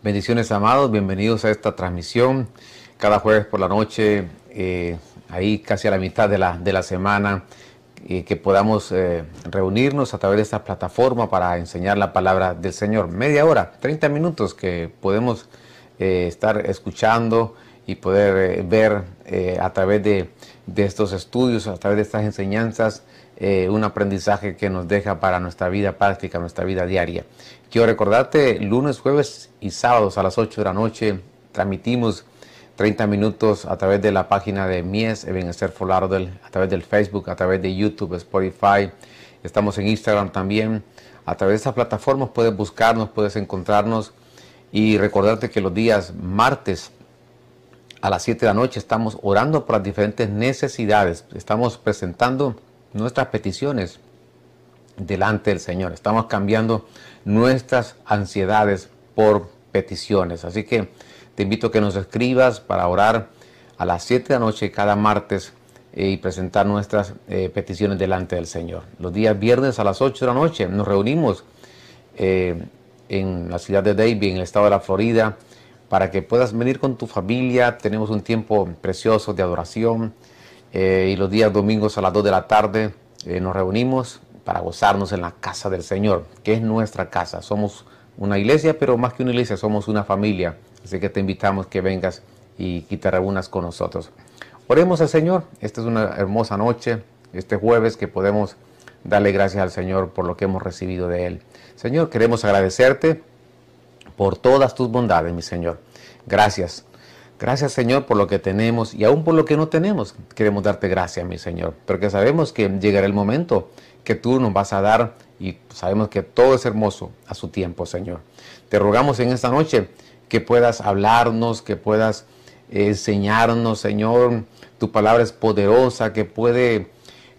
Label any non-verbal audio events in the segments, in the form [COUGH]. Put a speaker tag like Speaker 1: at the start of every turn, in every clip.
Speaker 1: Bendiciones amados, bienvenidos a esta transmisión. Cada jueves por la noche, eh, ahí casi a la mitad de la, de la semana, eh, que podamos eh, reunirnos a través de esta plataforma para enseñar la palabra del Señor. Media hora, 30 minutos que podemos estar escuchando y poder ver a través de, de, estos estudios, a través de estas enseñanzas, un aprendizaje que nos deja para nuestra vida práctica, nuestra vida diaria. Quiero recordarte, lunes, jueves y sábados a las 8 de la noche transmitimos 30 minutos a través de la página de Mies, Ebenezer Folardel, a través del Facebook, a través de YouTube, Spotify. Estamos en Instagram también. A través de estas plataformas puedes buscarnos, puedes encontrarnos y recordarte que los días martes a las 7 de la noche estamos orando por las diferentes necesidades. Estamos presentando nuestras peticiones delante del Señor. Estamos cambiando nuestras ansiedades por peticiones. Así que te invito a que nos escribas para orar a las 7 de la noche cada martes eh, y presentar nuestras eh, peticiones delante del Señor. Los días viernes a las 8 de la noche nos reunimos eh, en la ciudad de Davie, en el estado de la Florida, para que puedas venir con tu familia. Tenemos un tiempo precioso de adoración y los días domingos a las 2 de la tarde nos reunimos para gozarnos en la casa del Señor, que es nuestra casa. Somos una iglesia, pero más que una iglesia, somos una familia. Así que te invitamos que vengas y te reúnas con nosotros. Oremos al Señor. Esta es una hermosa noche, este jueves, que podemos darle gracias al Señor por lo que hemos recibido de Él. Señor, queremos agradecerte por todas tus bondades, mi Señor. Gracias. Gracias Señor por lo que tenemos y aún por lo que no tenemos. Queremos darte gracias, mi Señor, porque sabemos que llegará el momento que tú nos vas a dar y sabemos que todo es hermoso a su tiempo, Señor. Te rogamos en esta noche que puedas hablarnos, que puedas enseñarnos, Señor. Tu palabra es poderosa, que puede,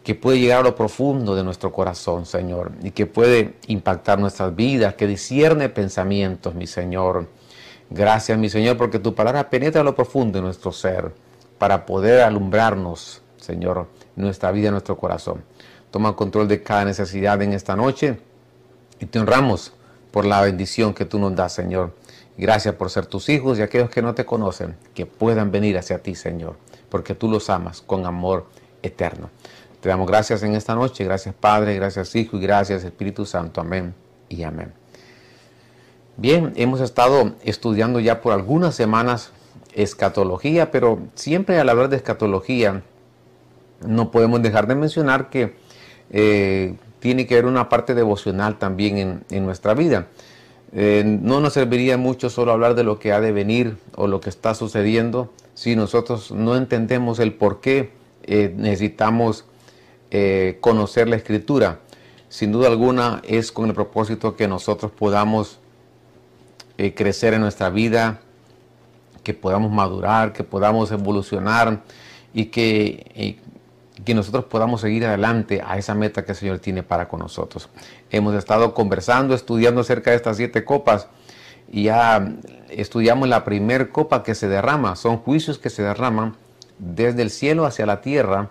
Speaker 1: que puede llegar a lo profundo de nuestro corazón, Señor, y que puede impactar nuestras vidas, que discierne pensamientos, mi Señor. Gracias, mi Señor, porque tu palabra penetra a lo profundo de nuestro ser para poder alumbrarnos, Señor, nuestra vida, nuestro corazón. Toma control de cada necesidad en esta noche y te honramos por la bendición que tú nos das, Señor. Gracias por ser tus hijos y aquellos que no te conocen, que puedan venir hacia ti, Señor, porque tú los amas con amor eterno. Te damos gracias en esta noche, gracias Padre, gracias Hijo y gracias Espíritu Santo. Amén y amén. Bien, hemos estado estudiando ya por algunas semanas escatología, pero siempre al hablar de escatología no podemos dejar de mencionar que eh, tiene que haber una parte devocional también en, nuestra vida. Eh, no nos serviría mucho solo hablar de lo que ha de venir o lo que está sucediendo si nosotros no entendemos el por qué eh, necesitamos conocer la escritura. Sin duda alguna es con el propósito que nosotros podamos crecer en nuestra vida, que podamos madurar, que podamos evolucionar y que que nosotros podamos seguir adelante a esa meta que el Señor tiene para con nosotros. Hemos estado conversando, estudiando acerca de estas siete copas y ya estudiamos la primer copa que se derrama. Son juicios que se derraman desde el cielo hacia la tierra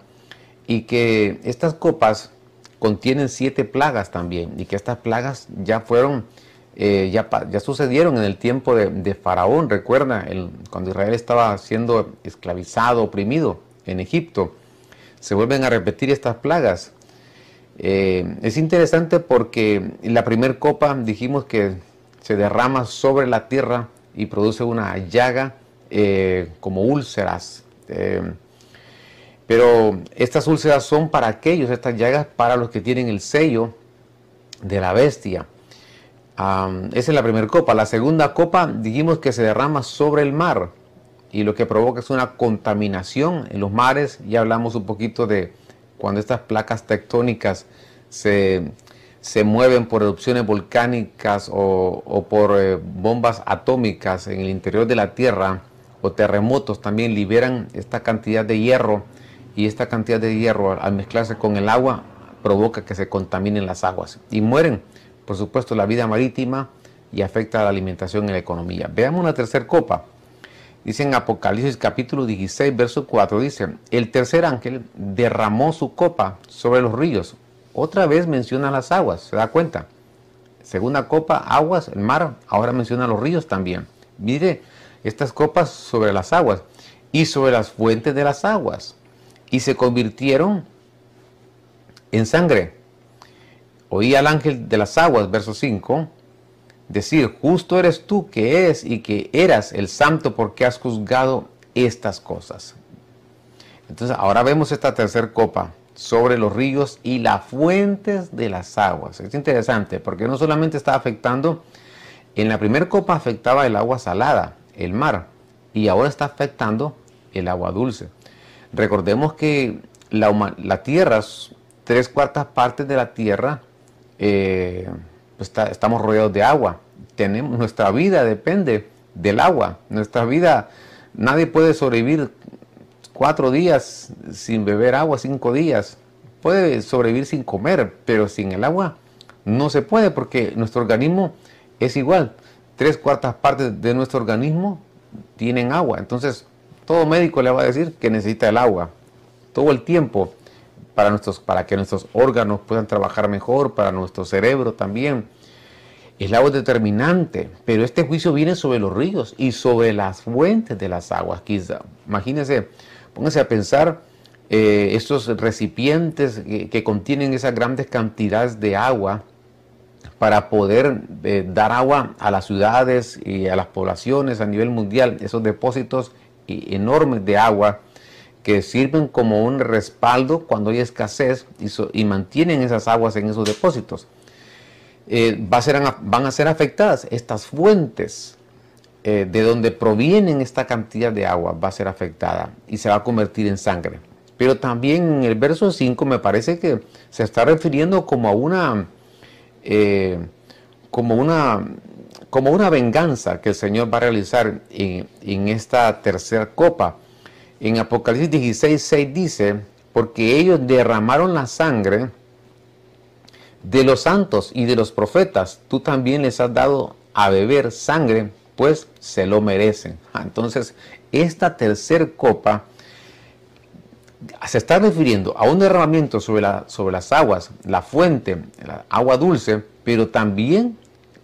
Speaker 1: y que estas copas contienen siete plagas también y que estas plagas ya fueron, eh, ya, ya, sucedieron en el tiempo de, Faraón. Recuerda, el, cuando Israel estaba siendo esclavizado, oprimido en Egipto se vuelven a repetir estas plagas. Eh, es interesante porque la primera copa dijimos que se derrama sobre la tierra y produce una llaga eh, como úlceras. Eh, pero estas úlceras son para aquellos, estas llagas para los que tienen el sello de la bestia. esa es la primera copa. La segunda copa dijimos que se derrama sobre el mar y lo que provoca es una contaminación en los mares. Ya hablamos un poquito de cuando estas placas tectónicas se, mueven por erupciones volcánicas o, por eh, bombas atómicas en el interior de la Tierra o terremotos también liberan esta cantidad de hierro y esta cantidad de hierro al mezclarse con el agua provoca que se contaminen las aguas y mueren, por supuesto, la vida marítima y afecta a la alimentación y la economía. Veamos una tercera copa Dice en Apocalipsis capítulo 16, verso 4, dice, el tercer ángel derramó su copa sobre los ríos. Otra vez menciona las aguas, ¿se da cuenta? Segunda copa, aguas, el mar, ahora menciona los ríos también. mire, estas copas sobre las aguas y sobre las fuentes de las aguas. Y se convirtieron en sangre. Oí al ángel de las aguas, verso 5, decir, justo eres tú que es y que eras el santo porque has juzgado estas cosas. Entonces ahora vemos esta tercera copa sobre los ríos y las fuentes de las aguas. Es interesante porque no solamente está afectando, en la primera copa afectaba el agua salada, el mar, y ahora está afectando el agua dulce. Recordemos que la, la tierra, tres cuartas partes de la tierra, eh, pues estamos rodeados de agua. Tenemos, nuestra vida depende del agua. Nuestra vida, nadie puede sobrevivir cuatro días sin beber agua, cinco días. Puede sobrevivir sin comer, pero sin el agua no se puede porque nuestro organismo es igual. Tres cuartas partes de nuestro organismo tienen agua. Entonces, todo médico le va a decir que necesita el agua todo el tiempo para, nuestros, para que nuestros órganos puedan trabajar mejor, para nuestro cerebro también. El agua es determinante, pero este juicio viene sobre los ríos y sobre las fuentes de las aguas. Quizá, imagínense, pónganse a pensar eh, estos recipientes que, contienen esas grandes cantidades de agua para poder eh, dar agua a las ciudades y a las poblaciones a nivel mundial, esos depósitos enormes de agua que sirven como un respaldo cuando hay escasez y, mantienen esas aguas en esos depósitos. Eh, va a ser, van a ser afectadas estas fuentes eh, de donde provienen esta cantidad de agua, va a ser afectada y se va a convertir en sangre. Pero también en el verso 5 me parece que se está refiriendo como a una, eh, como una como una venganza que el Señor va a realizar en, esta tercera copa. En Apocalipsis 16, 6 dice, porque ellos derramaron la sangre de los santos y de los profetas, tú también les has dado a beber sangre, pues se lo merecen. Ah, entonces, esta tercera copa se está refiriendo a un derramamiento sobre, la, sobre las aguas, la fuente, la agua dulce, pero también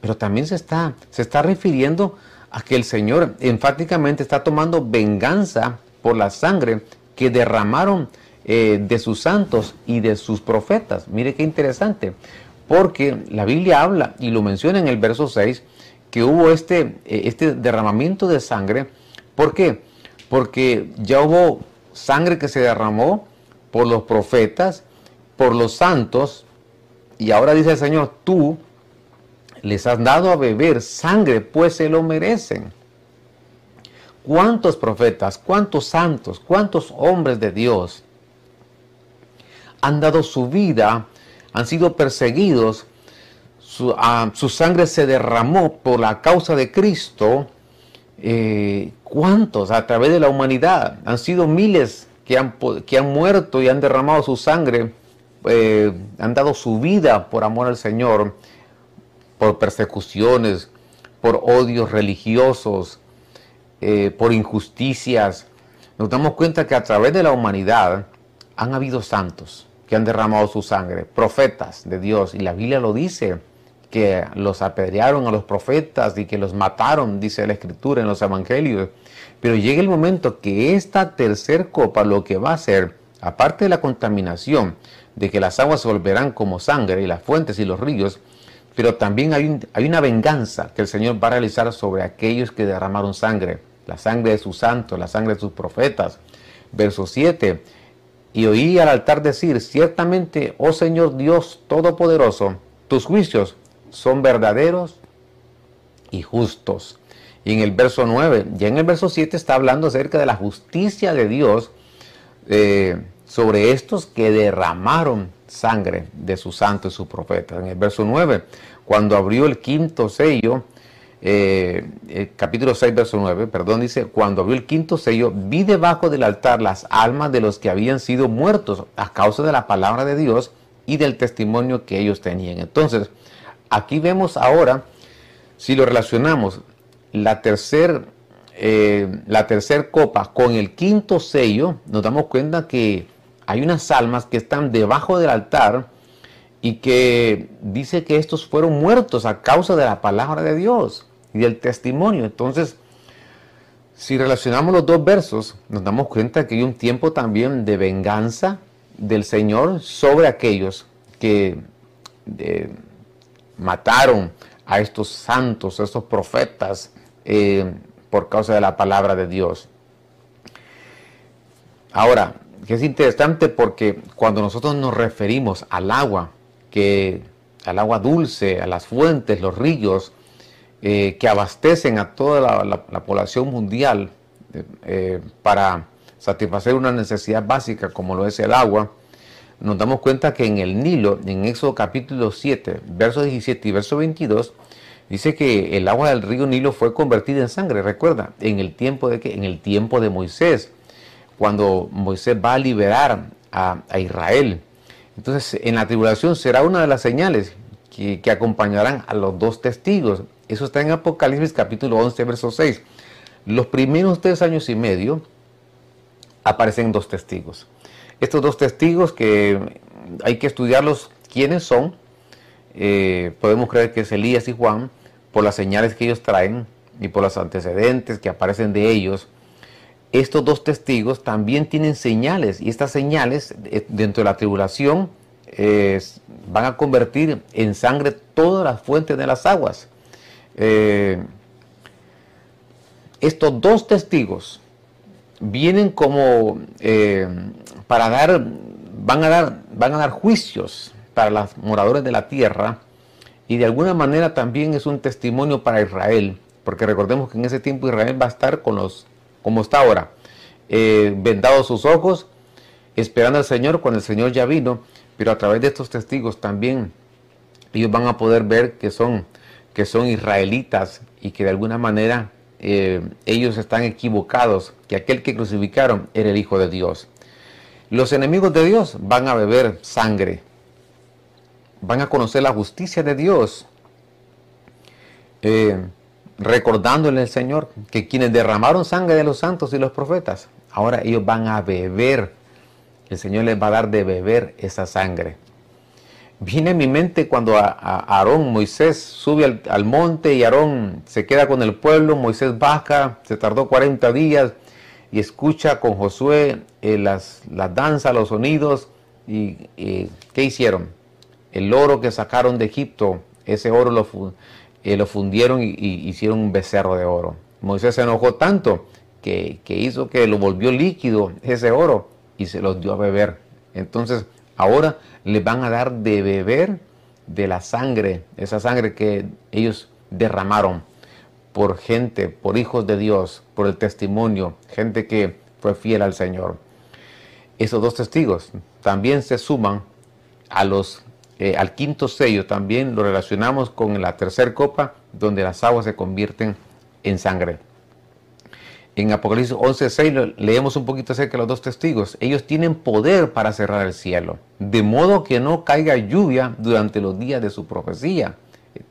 Speaker 1: pero también se está, se está refiriendo a que el Señor enfáticamente está tomando venganza por la sangre que derramaron eh, de sus santos y de sus profetas. Mire qué interesante, porque la Biblia habla y lo menciona en el verso 6 que hubo este, eh, este derramamiento de sangre. ¿Por qué? Porque ya hubo sangre que se derramó por los profetas, por los santos, y ahora dice el Señor, tú les has dado a beber sangre, pues se lo merecen. ¿Cuántos profetas, cuántos santos, cuántos hombres de Dios han dado su vida, han sido perseguidos, su, ah, sangre se derramó por la causa de Cristo? Eh, ¿Cuántos a través de la humanidad? Han sido miles que han, muerto y han derramado su sangre, eh, han dado su vida por amor al Señor por persecuciones, por odios religiosos, eh, por injusticias. Nos damos cuenta que a través de la humanidad han habido santos que han derramado su sangre, profetas de Dios, y la Biblia lo dice, que los apedrearon a los profetas y que los mataron, dice la escritura en los evangelios. Pero llega el momento que esta tercer copa lo que va a hacer, aparte de la contaminación, de que las aguas se volverán como sangre y las fuentes y los ríos, pero también hay, hay, una venganza que el Señor va a realizar sobre aquellos que derramaron sangre, la sangre de sus santos, la sangre de sus profetas. Verso 7. Y oí al altar decir, ciertamente, oh Señor Dios Todopoderoso, tus juicios son verdaderos y justos. Y en el verso 9, ya en el verso 7 está hablando acerca de la justicia de Dios eh, sobre estos que derramaron sangre de sus santos y sus profetas. En el verso 9, cuando abrió el quinto sello, eh, capítulo 6, verso 9, perdón, dice, cuando abrió el quinto sello, vi debajo del altar las almas de los que habían sido muertos a causa de la palabra de Dios y del testimonio que ellos tenían. Entonces, aquí vemos ahora, si lo relacionamos, la tercera eh, la tercer copa con el quinto sello, nos damos cuenta que hay unas almas que están debajo del altar y que dice que estos fueron muertos a causa de la palabra de Dios y del testimonio. Entonces, Si relacionamos los dos versos, nos damos cuenta que hay un tiempo también de venganza del Señor sobre aquellos que eh, mataron a estos santos, a estos profetas, eh, por causa de la palabra de Dios. Ahora, que es interesante porque cuando nosotros nos referimos al agua, que al agua dulce, a las fuentes, los ríos, eh, que abastecen a toda la, población mundial eh, para satisfacer una necesidad básica como lo es el agua, nos damos cuenta que en el Nilo, en Éxodo capítulo 7, verso 17 y verso 22, dice que el agua del río Nilo fue convertida en sangre, recuerda, en el tiempo de, que, en el tiempo de Moisés, cuando Moisés va a liberar a, Israel. Entonces, en la tribulación será una de las señales que acompañarán a los dos testigos, eso está en Apocalipsis capítulo 11, verso 6. Los primeros tres años y medio aparecen dos testigos. Estos dos testigos que hay que estudiarlos quiénes son. Eh, podemos creer que es Elías y Juan por las señales que ellos traen y por los antecedentes que aparecen de ellos. Estos dos testigos también tienen señales y estas señales eh, dentro de la tribulación van a convertir en sangre todas las fuentes de las aguas. Eh, estos dos testigos vienen como eh, para dar, van a dar, van a dar juicios para los moradores de la tierra y de alguna manera también es un testimonio para Israel, porque recordemos que en ese tiempo Israel va a estar con los, como está ahora, eh, vendados sus ojos, esperando al Señor cuando el Señor ya vino, pero a través de estos testigos también ellos van a poder ver que son que son israelitas y que de alguna manera eh, ellos están equivocados, que aquel que crucificaron era el Hijo de Dios. Los enemigos de Dios van a beber sangre, van a conocer la justicia de Dios, eh, recordándole al Señor que quienes derramaron sangre de los santos y los profetas, ahora ellos van a beber, el Señor les va a dar de beber esa sangre. Viene a mi mente cuando a, Aarón, Moisés sube al, monte y Aarón se queda con el pueblo, Moisés baja, se tardó 40 días y escucha con Josué eh, las, danzas, los sonidos y, ¿qué hicieron? El oro que sacaron de Egipto, ese oro lo, eh, lo fundieron y, hicieron un becerro de oro. Moisés se enojó tanto que, que hizo que lo volvió líquido ese oro y se los dio a beber. Entonces, ahora les van a dar de beber de la sangre, esa sangre que ellos derramaron por gente, por hijos de Dios, por el testimonio, gente que fue fiel al Señor. Esos dos testigos también se suman a los, eh, al quinto sello, también lo relacionamos con la tercera copa, donde las aguas se convierten en sangre en Apocalipsis 11:6 leemos un poquito acerca de los dos testigos. Ellos tienen poder para cerrar el cielo, de modo que no caiga lluvia durante los días de su profecía.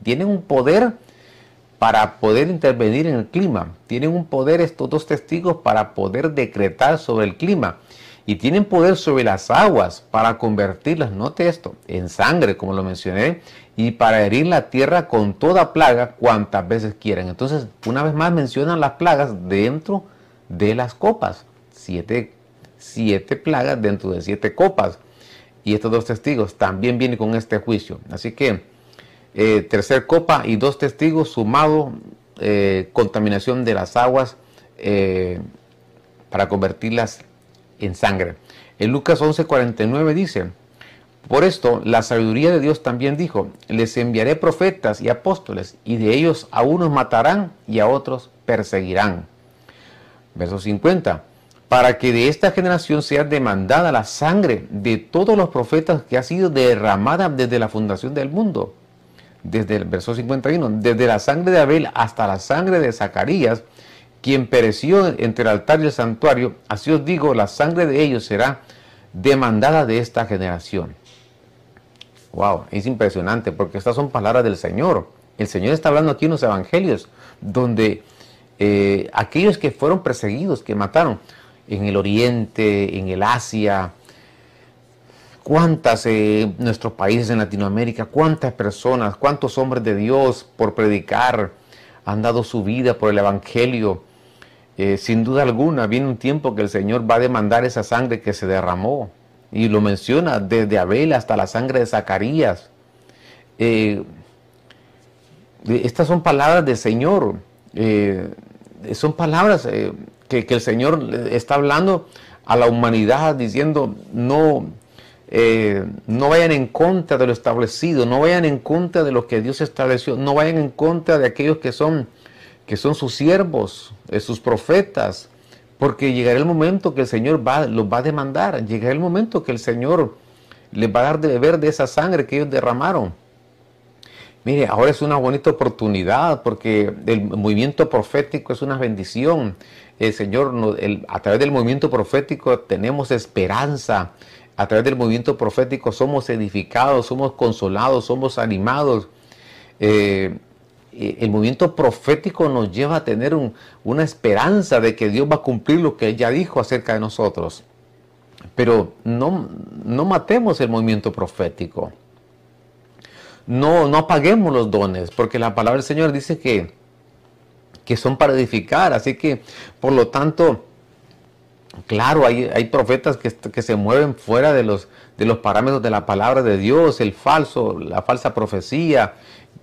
Speaker 1: Tienen un poder para poder intervenir en el clima. Tienen un poder estos dos testigos para poder decretar sobre el clima. Y tienen poder sobre las aguas para convertirlas, note esto, en sangre, como lo mencioné, y para herir la tierra con toda plaga cuantas veces quieran. Entonces, una vez más mencionan las plagas dentro de las copas. Siete, siete plagas dentro de siete copas. Y estos dos testigos también vienen con este juicio. Así que, eh, tercer copa y dos testigos sumado, eh, contaminación de las aguas eh, para convertirlas en sangre. En Lucas 11:49 dice, por esto, la sabiduría de Dios también dijo, les enviaré profetas y apóstoles, y de ellos a unos matarán y a otros perseguirán. Verso 50, para que de esta generación sea demandada la sangre de todos los profetas que ha sido derramada desde la fundación del mundo. Desde el verso 51, desde la sangre de Abel hasta la sangre de Zacarías, quien pereció entre el altar y el santuario, así os digo, la sangre de ellos será demandada de esta generación. Wow, es impresionante porque estas son palabras del Señor. El Señor está hablando aquí en los evangelios, donde eh, aquellos que fueron perseguidos, que mataron en el Oriente, en el Asia, cuántas eh, nuestros países en Latinoamérica, cuántas personas, cuántos hombres de Dios por predicar han dado su vida por el Evangelio. eh, sin duda alguna, viene un tiempo que el Señor va a demandar esa sangre que se derramó. Y lo menciona desde Abel hasta la sangre de Zacarías. Eh, estas son palabras del Señor. Eh, son palabras que, que, el Señor está hablando a la humanidad diciendo, no, no vayan en contra de lo establecido, no vayan en contra de lo que Dios estableció, no vayan en contra de aquellos que son que son sus siervos, eh, sus profetas, porque llegará el momento que el Señor va, los va a demandar, llegará el momento que el Señor les va a dar de beber de esa sangre que ellos derramaron. Mire, ahora es una bonita oportunidad porque el movimiento profético es una bendición. El Señor, a través del movimiento profético tenemos esperanza. A través del movimiento profético somos edificados, somos consolados, somos animados. Eh, el movimiento profético nos lleva a tener una esperanza de que Dios va a cumplir lo que Él ya dijo acerca de nosotros. Pero no, no matemos el movimiento profético. No, no apaguemos los dones, porque la palabra del Señor dice que, que son para edificar. Así que, por lo tanto, claro, hay, hay profetas que, que, se mueven fuera de los, de los parámetros de la palabra de Dios, el falso, la falsa profecía,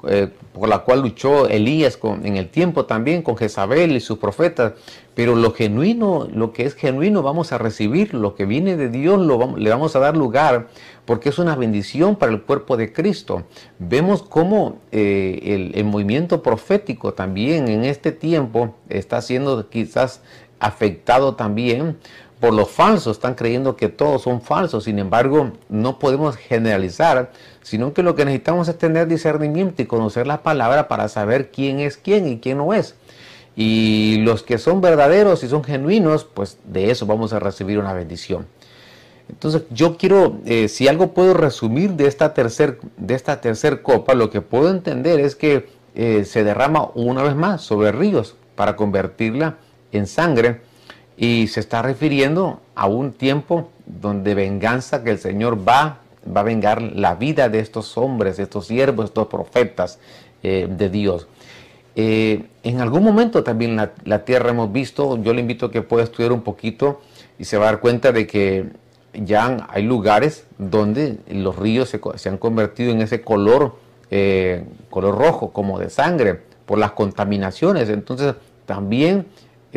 Speaker 1: eh, por la cual luchó Elías en el tiempo también con Jezabel y sus profetas. Pero lo genuino, lo que es genuino, vamos a recibir. Lo que viene de Dios lo le vamos a dar lugar porque es una bendición para el cuerpo de Cristo. Vemos cómo eh, el, el movimiento profético también en este tiempo está siendo quizás afectado también por los falsos, están creyendo que todos son falsos, sin embargo no podemos generalizar, sino que lo que necesitamos es tener discernimiento y conocer la palabra para saber quién es quién y quién no es. Y los que son verdaderos y son genuinos, pues de eso vamos a recibir una bendición. Entonces yo quiero, eh, si algo puedo resumir de esta tercer, de esta tercer copa, lo que puedo entender es que eh, se derrama una vez más sobre ríos para convertirla en sangre y se está refiriendo a un tiempo donde venganza que el Señor va, va a vengar la vida de estos hombres, estos siervos, estos profetas eh, de Dios. Eh, en algún momento también la, la, tierra hemos visto, yo le invito a que pueda estudiar un poquito y se va a dar cuenta de que ya hay lugares donde los ríos se, se han convertido en ese color, eh, color rojo, como de sangre, por las contaminaciones. Entonces también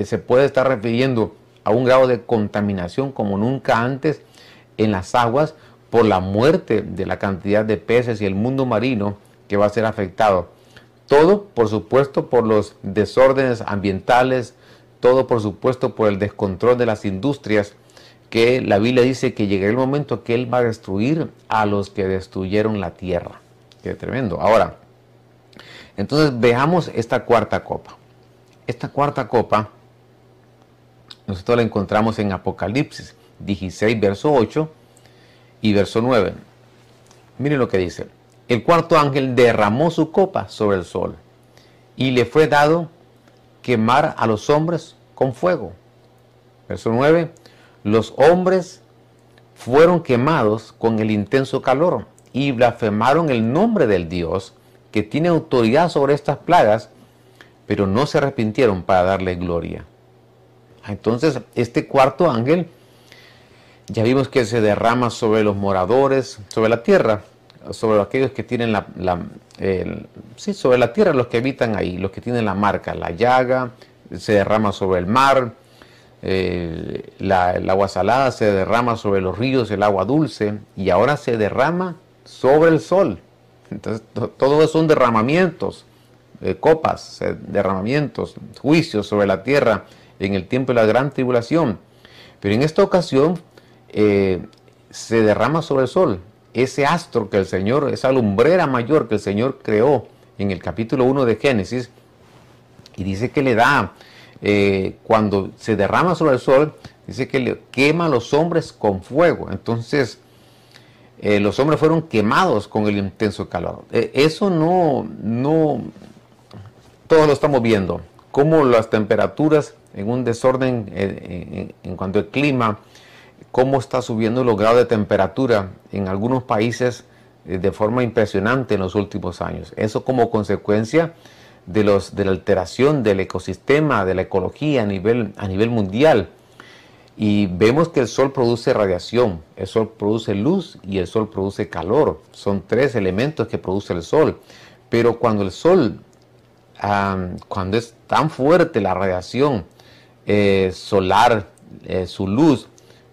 Speaker 1: se puede estar refiriendo a un grado de contaminación como nunca antes en las aguas por la muerte de la cantidad de peces y el mundo marino que va a ser afectado. Todo, por supuesto, por los desórdenes ambientales, todo, por supuesto, por el descontrol de las industrias, que la Biblia dice que llegará el momento que Él va a destruir a los que destruyeron la tierra. Qué tremendo. Ahora, entonces veamos esta cuarta copa. Esta cuarta copa nosotros la encontramos en Apocalipsis 16, verso 8 y verso 9. Miren lo que dice. El cuarto ángel derramó su copa sobre el sol y le fue dado quemar a los hombres con fuego. Verso 9. Los hombres fueron quemados con el intenso calor y blasfemaron el nombre del Dios que tiene autoridad sobre estas plagas, pero no se arrepintieron para darle gloria. Entonces, este cuarto ángel, ya vimos que se derrama sobre los moradores, sobre la tierra, sobre aquellos que tienen la, sí, sobre la tierra, los que habitan ahí, los que tienen la marca, la llaga, se derrama sobre el mar, eh, el agua salada se derrama sobre los ríos, el agua dulce, y ahora se derrama sobre el sol. Entonces, todo eso son derramamientos, eh, copas, derramamientos, juicios sobre la tierra en el tiempo de la gran tribulación. Pero en esta ocasión eh, se derrama sobre el sol ese astro que el Señor, esa lumbrera mayor que el Señor creó en el capítulo 1 de Génesis, y dice que le da, eh, cuando se derrama sobre el sol, dice que le quema a los hombres con fuego. Entonces, eh, los hombres fueron quemados con el intenso calor. eso no, no, todos lo estamos viendo, cómo las temperaturas en un desorden en, cuanto al clima, cómo está subiendo los grados de temperatura en algunos países eh, de forma impresionante en los últimos años. Eso como consecuencia de, los, de la alteración del ecosistema, de la ecología a nivel, a nivel mundial. Y vemos que el sol produce radiación, el sol produce luz y el sol produce calor. Son tres elementos que produce el sol. Pero cuando el sol, cuando es tan fuerte la radiación eh, solar, eh, su luz,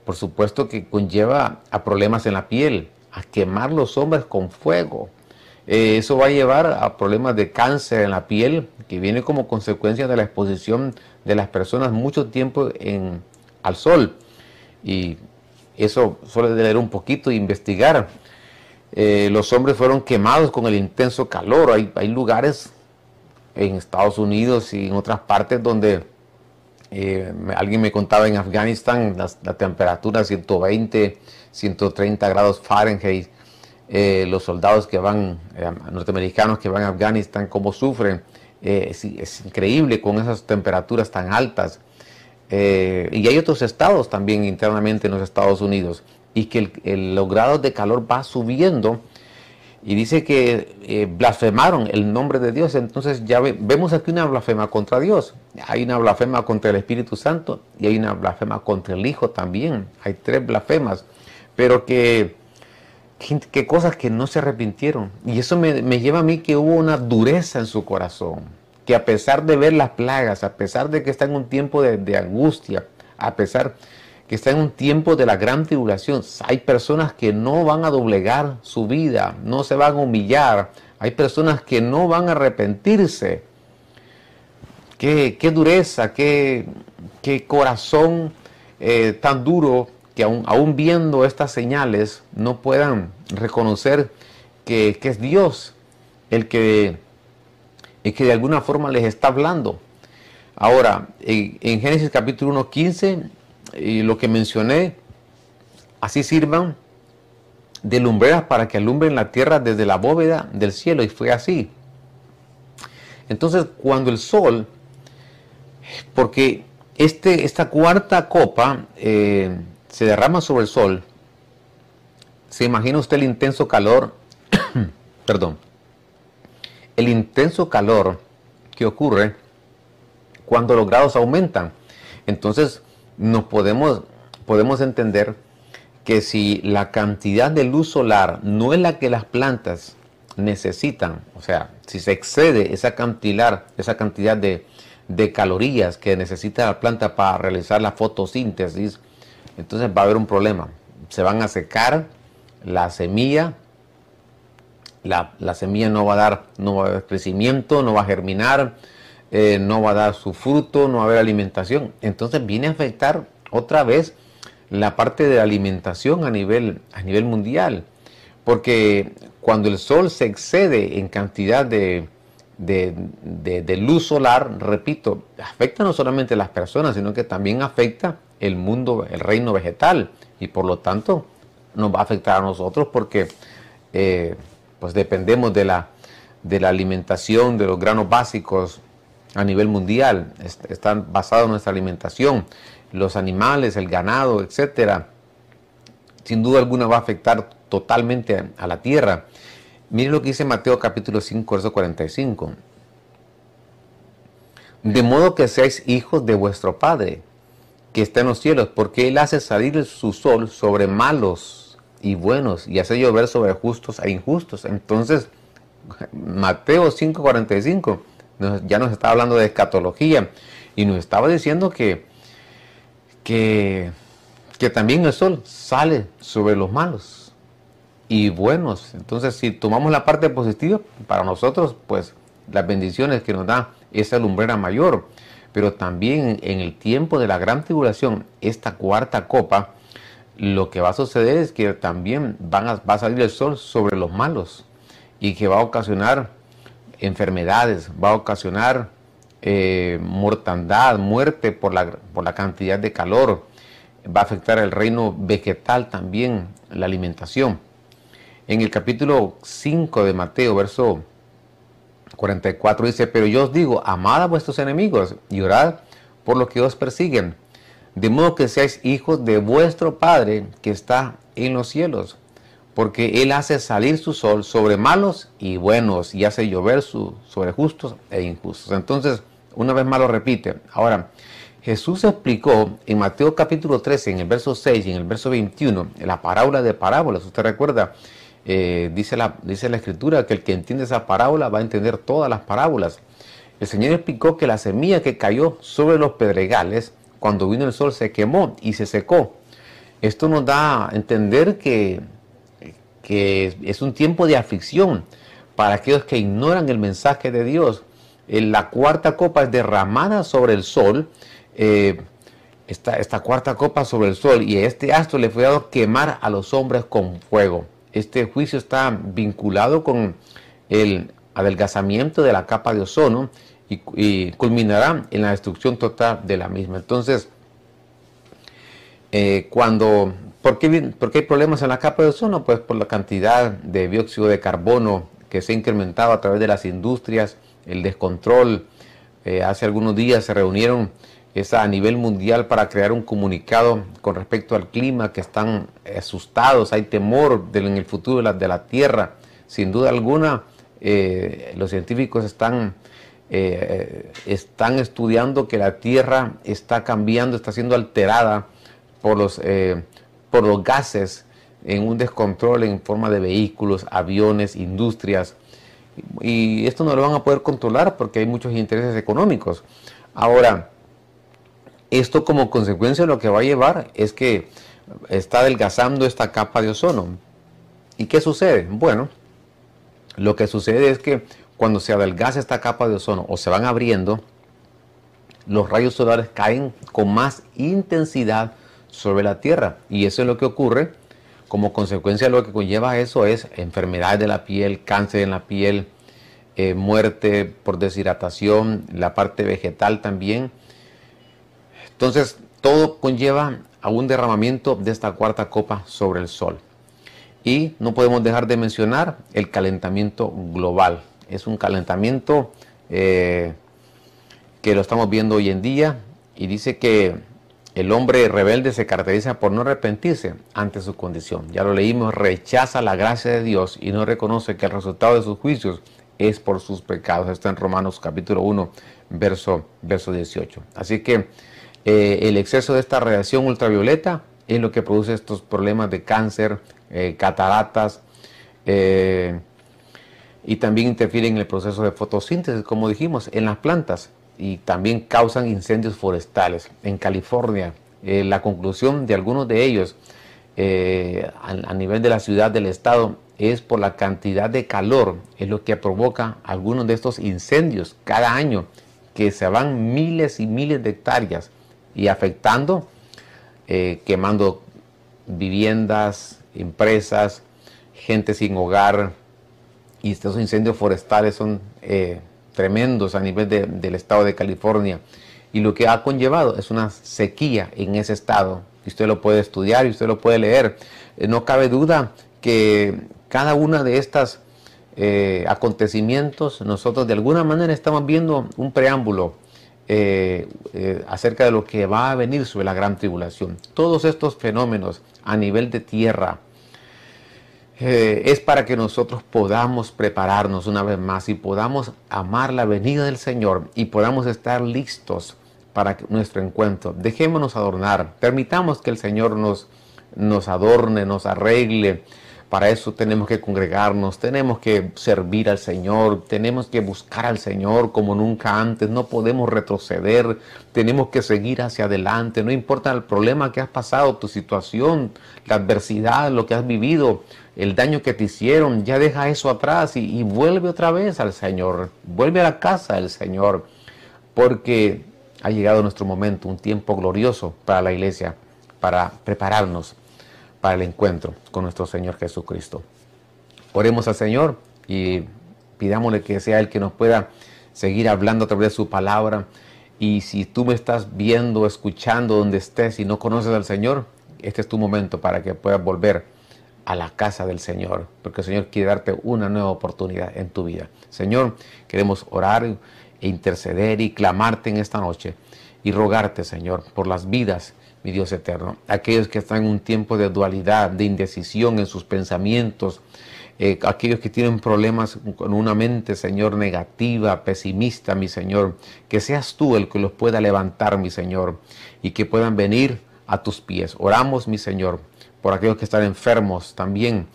Speaker 1: por supuesto que conlleva a problemas en la piel, a quemar los hombres con fuego. Eh, eso va a llevar a problemas de cáncer en la piel, que viene como consecuencia de la exposición de las personas mucho tiempo al sol. Y eso suele leer un poquito e investigar. Eh, los hombres fueron quemados con el intenso calor. Hay, lugares en Estados Unidos y en otras partes donde eh, alguien me contaba en Afganistán la temperatura 120, 130 grados Fahrenheit. Eh, los soldados que van, norteamericanos que van a Afganistán, cómo sufren. Es, es, increíble con esas temperaturas tan altas. y hay otros estados también internamente en los Estados Unidos y que el, los grados de calor va subiendo y dice que eh, blasfemaron el nombre de Dios. Entonces ya vemos aquí una blasfema contra Dios. Hay una blasfema contra el Espíritu Santo y hay una blasfema contra el Hijo también. Hay tres blasfemas, pero que, que, cosas que no se arrepintieron. Y eso me, lleva a mí que hubo una dureza en su corazón. Que a pesar de ver las plagas, a pesar de que está en un tiempo de, de angustia, a pesar que está en un tiempo de la gran tribulación. Hay personas que no van a doblegar su vida, no se van a humillar. Hay personas que no van a arrepentirse. Qué, dureza, qué, qué corazón eh, tan duro que aún, viendo estas señales no puedan reconocer que, es Dios el que, el que de alguna forma les está hablando. Ahora, en, en Génesis capítulo 1, 15 y lo que mencioné, así sirvan de lumbreras para que alumbren la tierra desde la bóveda del cielo. Y fue así. Entonces, cuando el sol, porque este, esta cuarta copa eh, se derrama sobre el sol, se imagina usted el intenso calor, [COUGHS] perdón, el intenso calor que ocurre cuando los grados aumentan. Entonces, nos podemos, podemos entender que si la cantidad de luz solar no es la que las plantas necesitan, o sea, si se excede esa cantidad, esa cantidad de, calorías que necesita la planta para realizar la fotosíntesis, entonces va a haber un problema. Se van a secar la semilla, la, semilla no va a dar, no va a haber crecimiento, no va a germinar, eh, no va a dar su fruto, no va a haber alimentación. Entonces viene a afectar otra vez la parte de la alimentación a nivel, a nivel mundial. Porque cuando el sol se excede en cantidad de, de, luz solar, repito, afecta no solamente a las personas, sino que también afecta el mundo, el reino vegetal. Y por lo tanto nos va a afectar a nosotros porque eh, pues dependemos de la, de la alimentación, de los granos básicos, a nivel mundial, están basados en nuestra alimentación, los animales, el ganado, etcétera. Sin duda alguna va a afectar totalmente a la tierra. Miren lo que dice Mateo capítulo 5, verso 45. De modo que seáis hijos de vuestro Padre, que está en los cielos, porque Él hace salir su sol sobre malos y buenos y hace llover sobre justos e injustos. Entonces, Mateo 5, 45 ya nos estaba hablando de escatología y nos estaba diciendo que, que, también el sol sale sobre los malos y buenos. Entonces, si tomamos la parte positiva, para nosotros, pues las bendiciones que nos da esa lumbrera mayor. Pero también en el tiempo de la gran tribulación, esta cuarta copa, lo que va a suceder es que también van a, va a salir el sol sobre los malos y que va a ocasionar enfermedades, va a ocasionar eh, mortandad, muerte por la, por la cantidad de calor, va a afectar el reino vegetal también, la alimentación. En el capítulo 5 de Mateo, verso 44 dice, pero yo os digo, amad a vuestros enemigos y orad por los que os persiguen, de modo que seáis hijos de vuestro Padre que está en los cielos, porque Él hace salir su sol sobre malos y buenos y hace llover sobre justos e injustos. Entonces, una vez más lo repite. Ahora, Jesús explicó en Mateo capítulo 13, en el verso 6 y en el verso 21, la parábola de parábolas. Usted recuerda, eh, dice, la, dice la escritura que el que entiende esa parábola va a entender todas las parábolas. El Señor explicó que la semilla que cayó sobre los pedregales, cuando vino el sol, se quemó y se secó. Esto nos da a entender que, que es un tiempo de aflicción para aquellos que ignoran el mensaje de Dios. La cuarta copa es derramada sobre el sol, eh, esta, cuarta copa sobre el sol, y este astro le fue dado quemar a los hombres con fuego. Este juicio está vinculado con el adelgazamiento de la capa de ozono y, culminará en la destrucción total de la misma. Entonces, eh, cuando, ¿por qué, hay problemas en la capa de ozono? Pues por la cantidad de dióxido de carbono que se ha incrementado a través de las industrias, el descontrol. Eh, hace algunos días se reunieron a nivel mundial para crear un comunicado con respecto al clima, que están asustados, hay temor en el futuro de la, de la Tierra. Sin duda alguna, eh, los científicos están eh, están estudiando que la Tierra está cambiando, está siendo alterada por los, por los gases en un descontrol en forma de vehículos, aviones, industrias. Y esto no lo van a poder controlar porque hay muchos intereses económicos. Ahora, esto como consecuencia lo que va a llevar es que está adelgazando esta capa de ozono. ¿Y qué sucede? Bueno, lo que sucede es que cuando se adelgaza esta capa de ozono o se van abriendo, los rayos solares caen con más intensidad sobre la Tierra. Y eso es lo que ocurre. Como consecuencia lo que conlleva eso es enfermedades de la piel, cáncer en la piel, eh, muerte por deshidratación, la parte vegetal también. Entonces, todo conlleva a un derramamiento de esta cuarta copa sobre el Sol. Y no podemos dejar de mencionar el calentamiento global es un calentamiento eh, que lo estamos viendo hoy en día y dice que el hombre rebelde se caracteriza por no arrepentirse ante su condición. Ya lo leímos, rechaza la gracia de Dios y no reconoce que el resultado de sus juicios es por sus pecados. Está en Romanos capítulo 1, verso, verso 18. Así que eh, el exceso de esta radiación ultravioleta es lo que produce estos problemas de cáncer, eh, cataratas, y también interfieren en el proceso de fotosíntesis, como dijimos, en las plantas y también causan incendios forestales. En California, eh, la conclusión de algunos de ellos eh, a, nivel de la ciudad del estado es por la cantidad de calor, es lo que provoca algunos de estos incendios cada año, que se van miles y miles de hectáreas y afectando, eh, quemando viviendas, empresas, gente sin hogar, y estos incendios forestales son tremendos a nivel del estado de California. Y lo que ha conllevado es una sequía en ese estado. Usted lo puede estudiar y usted lo puede leer. Eh, no cabe duda que cada una de estas eh, acontecimientos, nosotros de alguna manera estamos viendo un preámbulo acerca de lo que va a venir sobre la gran tribulación. Todos estos fenómenos a nivel de tierra, eh, es para que nosotros podamos prepararnos una vez más y podamos amar la venida del Señor y podamos estar listos para nuestro encuentro. Dejémonos adornar, permitamos que el Señor nos, nos adorne, nos arregle, para eso tenemos que congregarnos, tenemos que servir al Señor, tenemos que buscar al Señor como nunca antes, no podemos retroceder, tenemos que seguir hacia adelante, no importa el problema que has pasado, tu situación, la adversidad, lo que has vivido, el daño que te hicieron, ya deja eso atrás y, vuelve otra vez al Señor, vuelve a la casa del Señor, porque ha llegado nuestro momento, un tiempo glorioso para la iglesia, para prepararnos para el encuentro con nuestro Señor Jesucristo. Oremos al Señor y pidámosle que sea Él que nos pueda seguir hablando a través de su palabra. Y si tú me estás viendo, escuchando donde estés y no conoces al Señor, este es tu momento para que puedas volver a la casa del Señor, porque el Señor quiere darte una nueva oportunidad en tu vida. Señor, queremos orar e interceder y clamarte en esta noche y rogarte, Señor, por las vidas, mi Dios eterno. Aquellos que están en un tiempo de dualidad, de indecisión en sus pensamientos, eh, aquellos que tienen problemas con una mente, Señor, negativa, pesimista, mi Señor, que seas tú el que los pueda levantar, mi Señor, y que puedan venir a tus pies. Oramos, mi Señor, por aquellos que están enfermos también,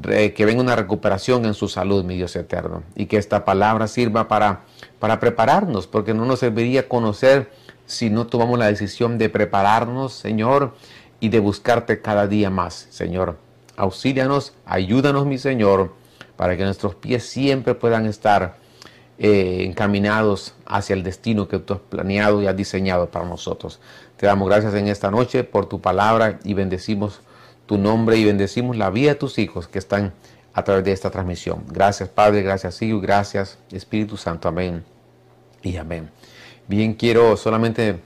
Speaker 1: que venga una recuperación en su salud, mi Dios eterno, y que esta palabra sirva para, para prepararnos, porque no nos serviría conocer si no tomamos la decisión de prepararnos, Señor, y de buscarte cada día más, Señor. Auxílianos, ayúdanos, mi Señor, para que nuestros pies siempre puedan estar eh, encaminados hacia el destino que tú has planeado y has diseñado para nosotros. Te damos gracias en esta noche por tu palabra y bendecimos tu nombre y bendecimos la vida de tus hijos que están a través de esta transmisión. Gracias Padre, gracias Hijo, gracias Espíritu Santo. Amén y amén. Bien, quiero solamente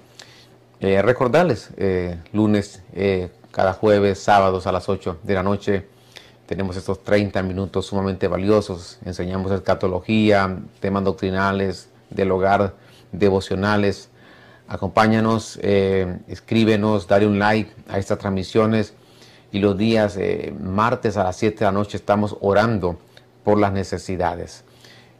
Speaker 1: eh, recordarles, eh, lunes, eh, cada jueves, sábados a las 8 de la noche, tenemos estos 30 minutos sumamente valiosos. Enseñamos escatología, temas doctrinales, del hogar, devocionales. Acompáñanos, escríbenos, dale un like a estas transmisiones. Y los días martes a las 7 de la noche estamos orando por las necesidades.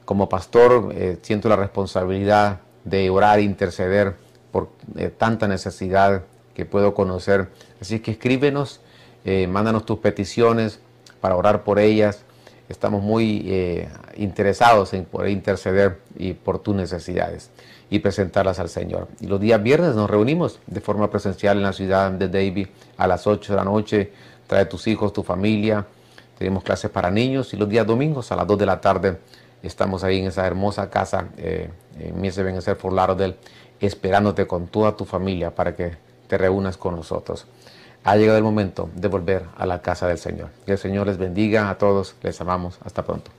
Speaker 1: Como pastor siento la responsabilidad de orar interceder por eh, tanta necesidad que puedo conocer. Así que escríbenos, eh, mándanos tus peticiones para orar por ellas. Estamos muy eh, interesados en poder interceder y por tus necesidades y presentarlas al Señor. Y los días viernes nos reunimos de forma presencial en la ciudad de David a las 8 de la noche. Trae tus hijos, tu familia. Tenemos clases para niños y los días domingos a las 2 de la tarde Estamos ahí en esa hermosa casa eh, en Mies Benecer Fort Lauderdale, esperándote con toda tu familia para que te reúnas con nosotros. Ha llegado el momento de volver a la casa del Señor. Que el Señor les bendiga a todos. Les amamos. Hasta pronto.